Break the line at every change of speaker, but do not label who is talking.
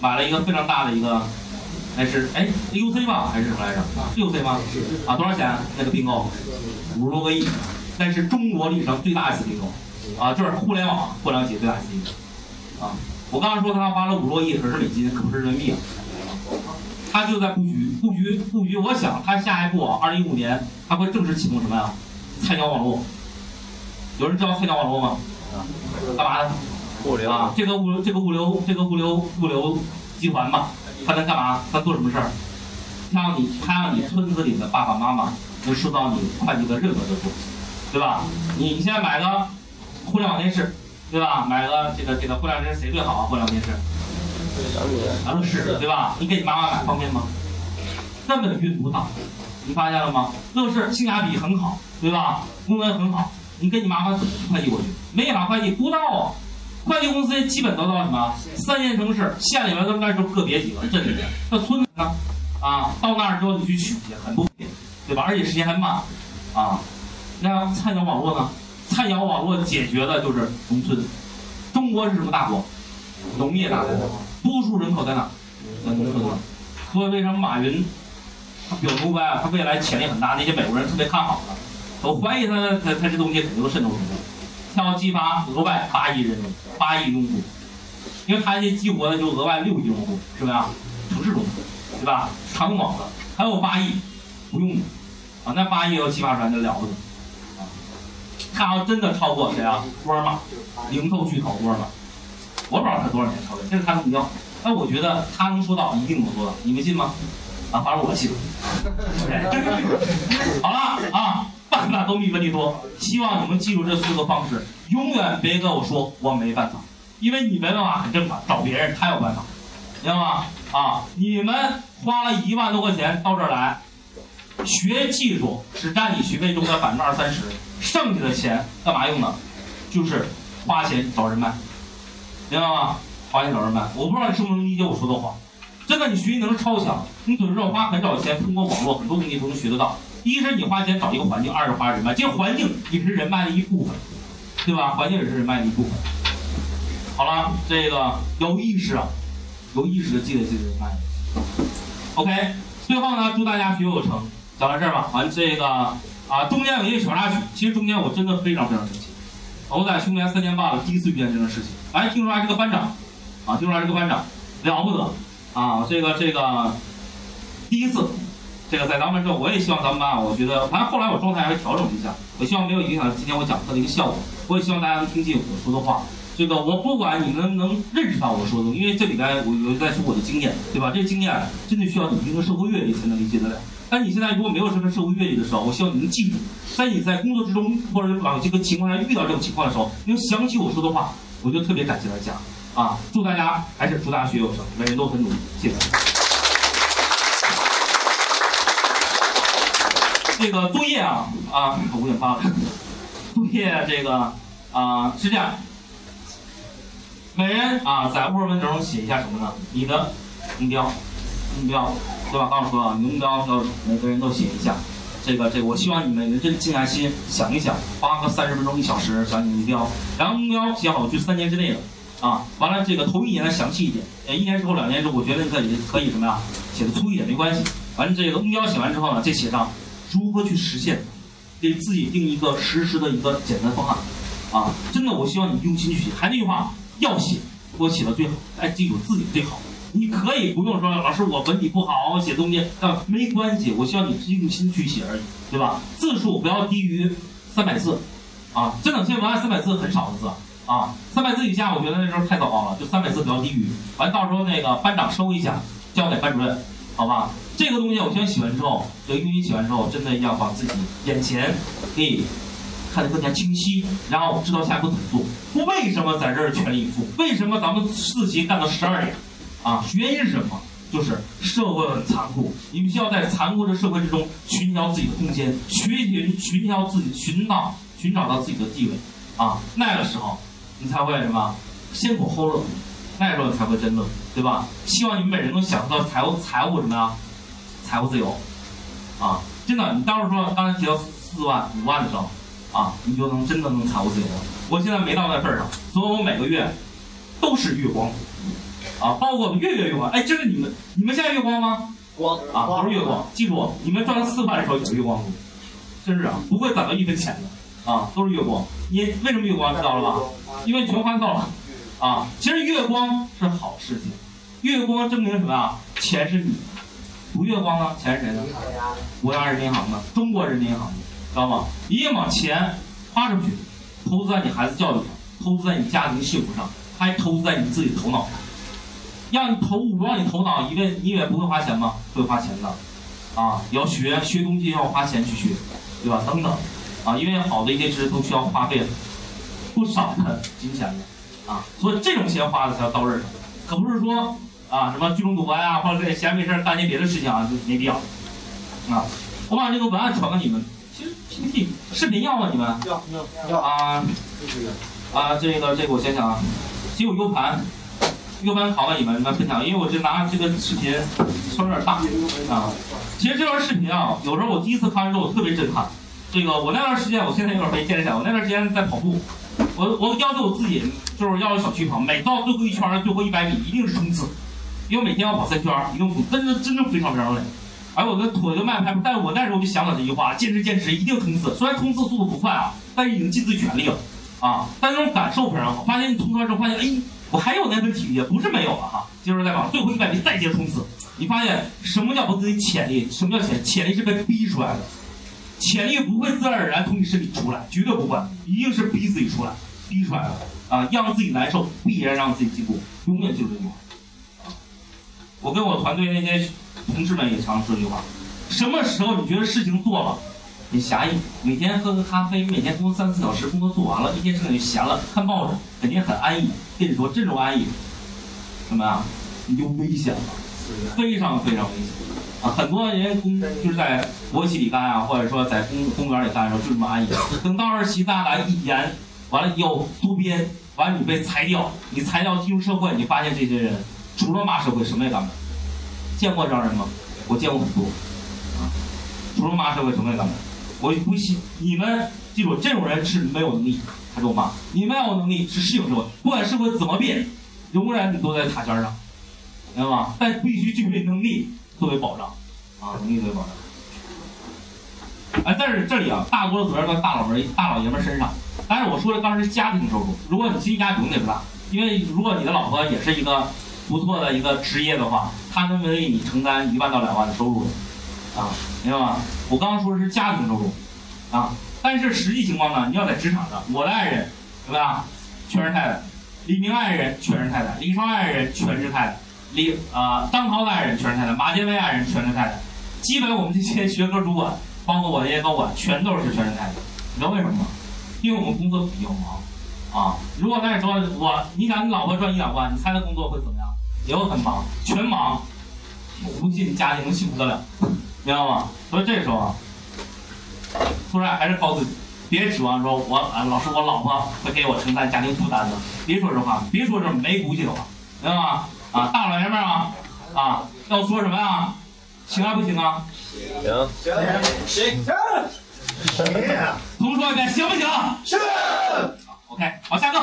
买了一个非常大的一个，还是哎 UC 吧还是什么来着？是 UC 吗？啊，多少钱？那个并购五十多个亿，那是中国历史上最大一次并购，啊，就是互联网互联网企业最大一次并购，啊，我刚刚说他花了五十多亿，可是美金，可不是人民币啊。他就在布局，布局，布局。我想他下一步啊，二零一五年他会正式启动什么呀？菜鸟网络。有人知道菜鸟网络吗？干嘛的？
物流
啊，这个物流这个物流这个物流物流集团嘛，他能干嘛？他做什么事儿？他让你他让你村子里的爸爸妈妈能收到你快递的任何的东西，对吧？你你现在买个互联网电视，对吧？买个这个这个互联网电视谁最好啊？互联网电视？
小米
啊，乐视对吧？你给你妈妈买方便吗？根本运不到，你发现了吗？乐视性价比很好，对吧？功能很好，你给你妈妈快递过去，没法快递不到啊。快递公司基本都到什么三线城市，县里面都应该是个别几个，镇里面，那村子呢？啊，到那儿之后你去取去，很不方便，对吧？而且时间还慢，啊，那菜鸟网络呢？菜鸟网络解决的就是农村。中国是什么大国？农业大国。多数人口在哪？在农村。所以为什么马云他表牛掰啊？他未来潜力很大，那些美国人特别看好他。我怀疑他他他这东西肯定都渗透出去，他要激发额外八亿人民，八亿用户，因为他这激活的就额外六亿用户，是不是啊？城市中，对吧？长网的还有八亿不用的啊，那八亿要激发出来那了不得啊！他要真的超过谁啊？沃尔玛，零售巨头沃尔玛。我不知道他多少年超越，这是他的目标。但我觉得他能做到，一定能做到。你们信吗？啊，反正我信。好了啊，办法都比问题多。希望你们记住这四个方式，永远别跟我说我没办法，因为你没办法很正常，找别人他有办法，明白吗？啊，你们花了一万多块钱到这儿来，学技术只占你学费中的百分之二三十，剩下的钱干嘛用呢？就是花钱找人脉。明白吗？花钱找人脉，我不知道你是不是能理解我说的话。真的，你学习能力超强，你只是花很少钱，通过网络很多东西都能学得到。一是你花钱找一个环境，二是花人脉，这环境也是人脉的一部分，对吧？环境也是人脉的一部分。好了，这个有意识啊，有意识的积累自己的人脉。OK，最后呢，祝大家学有成。讲到这儿吧，完这个啊，中间有一个小插曲，其实中间我真的非常非常生气。我在训练三年半了，第一次遇见这种事情。哎，听说还是个班长，啊，听说还是个班长，了不得，啊，这个这个第一次，这个在咱们这，我也希望咱们班，我觉得，反正后来我状态还是调整了一下，我希望没有影响今天我讲课的一个效果。我也希望大家能听进我说的话。这个我不管你们能认识到我说的，因为这里边我我在说我的经验，对吧？这经验真的需要你一定的社会阅历才能理解得了。但你现在如果没有什么社会阅历的时候，我希望你能记住，在你在工作之中或者往这个情况下遇到这种情况的时候，能想起我说的话，我就特别感谢大家啊！祝大家还是祝大学有成，每人都很努力，谢谢。这个作业啊啊，我五点八了，作业这个啊是这样。每人啊，在 Word 中写一下什么呢？你的目标，目标，对吧？刚刚说了，你的目标要每个人都写一下。这个，这个，我希望你们认真静下心想一想，花个三十分钟、一小时想你的目标，然后目标写好就三年之内的啊。完了，这个头一年的详细一点，呃，一年之后、两年之后，我觉得你可以可以什么呀？写的粗一点没关系。完了，这个目标写完之后呢，再写上如何去实现，给自己定一个实施的一个简单方案啊。真的，我希望你用心去写。还那句话。要写，我写的最好，哎，记住自己最好。你可以不用说，老师我文笔不好，我写东西啊没关系。我希望你用心去写而已，对吧？字数不要低于三百字，啊，这两千文案三百字很少的字啊，三百字以下我觉得那时候太糟糕了，就三百字不要低于。完到时候那个班长收一下，交给班主任，好吧？这个东西我先写完之后，这个用心写完之后，真的要把自己眼前可以。看得更加清晰，然后知道下一步怎么做。为什么在这儿全力以赴？为什么咱们四级干到十二点？啊，原因是什么？就是社会很残酷，你们需要在残酷的社会之中寻找自己的空间，寻寻寻找自己，寻到寻找到自己的地位。啊，那个时候你才会什么？先苦后乐，那个时候才会真乐，对吧？希望你们每人都享受到财务财务什么呀？财务自由。啊，真的，你到时候说刚才提到四万五万的时候。啊，你就能真的能财务自由了。我现在没到那份儿上，所以我每个月都是月光族，啊，包括月月月光，哎，这是你们你们现在月光吗？
光
啊，都是月光。记住，你们赚四万的时候也是月光族，真是啊，不会攒到一分钱的啊，都是月光。你为什么月光知道了吧？因为全欢到了啊。其实月光是好事情，月光证明什么啊？钱是你的，不月光呢，钱是谁的？国家人民银行的，中国人民银行的，知道吗？一定把钱花出去，投资在你孩子教育上，投资在你家庭幸福上，还投资在你自己头脑上。让你投武装你头脑，因为你以为不会花钱吗？会花钱的，啊，要学学东西要花钱去学，对吧？等等，啊，因为好的一些知识都需要花费不少的金钱的，啊，所以这种钱花的才要到位上，可不是说啊什么聚众赌博呀，或者闲没事干些别的事情啊，就没必要，啊，我把这个文案传给你们，其实 PPT 视频要吗？你们
要要要
啊啊，这个这个我想想啊，只有 U 盘。U 盘拷给你们，你们分享，因为我这拿这个视频声有点大啊。其实这段视频啊，有时候我第一次看的时候，我特别震撼。这个我那段时间，我现在有点没坚持下来。我那段时间在跑步，我我要求我自己，就是要小区跑，每到最后一圈最后一百米一定是冲刺，因为每天要跑三圈一定真的真正非常非常累。而我的腿都迈不开，但是我那时候就想到这句话：坚持坚持，一定冲刺。虽然冲刺速度不快啊，但是已经尽自己全力了啊。但那种感受非常好。发现你冲刺完之后，发现哎。我还有那份体力，不是没有了哈。接着再往最后一百米再接冲刺，你发现什么叫不自己潜力？什么叫潜？潜力是被逼出来的，潜力不会自然而然从你身体出来，绝对不会，一定是逼自己出来，逼出来的啊！让自己难受，必然让自己进步，永远记住这句话。我跟我团队那些同事们也常说一句话：什么时候你觉得事情做了？你狭义，每天喝个咖啡，每天工作三四小时，工作做完了，一天剩下就闲了，看报纸，肯定很安逸。跟你说，这种安逸，什么呀？你就危险了，非常非常危险啊！很多人工就是在国企里干啊，或者说在公公园里干的时候就这么安逸。等到二十七大来一严，完了以后缩编，完了你被裁掉，你裁掉进入社会，你发现这些人除了骂社会什么也干不了。见过这样人吗？我见过很多啊，除了骂社会什么也干不了。我不信，你们记住，这种人是没有能力，他说吗？你们要有能力是适应社会，不管社会怎么变，永远你都在塔尖上，明白吗？但必须具备能力作为保障，啊，能力作为保障。哎，但是这里啊，大多责任在大老爷、大老爷们身上。但是我说的当时家庭收入，如果你经济压力永远不大，因为如果你的老婆也是一个不错的一个职业的话，他能为你承担一万到两万的收入。啊，明白吗？我刚刚说的是家庭收入，啊，但是实际情况呢，你要在职场上，我的爱人，对吧？全是太太，李明爱人全是太太，李双爱人全是太太，李啊张涛的爱人全是太太，马建威爱人全是太太，基本我们这些学科主管，包括我这些高管，全都是全是太太。你知道为什么吗？因为我们工作比较忙，啊，如果那时候我，你想你老婆赚一两万，你猜他工作会怎么样？也会很忙，全忙，我不信你家庭能幸福得了。明白吗？所以这时候啊，突然还是告诉自己，别指望说我啊，老师，我老婆会给我承担家庭负担的，别说这话，别说这没骨气的话，明白吗？啊，大老爷们儿啊，啊，要说什么呀？行还不行啊？
行
行行
行，
重说一遍，行不行？
是。
OK，好，下课。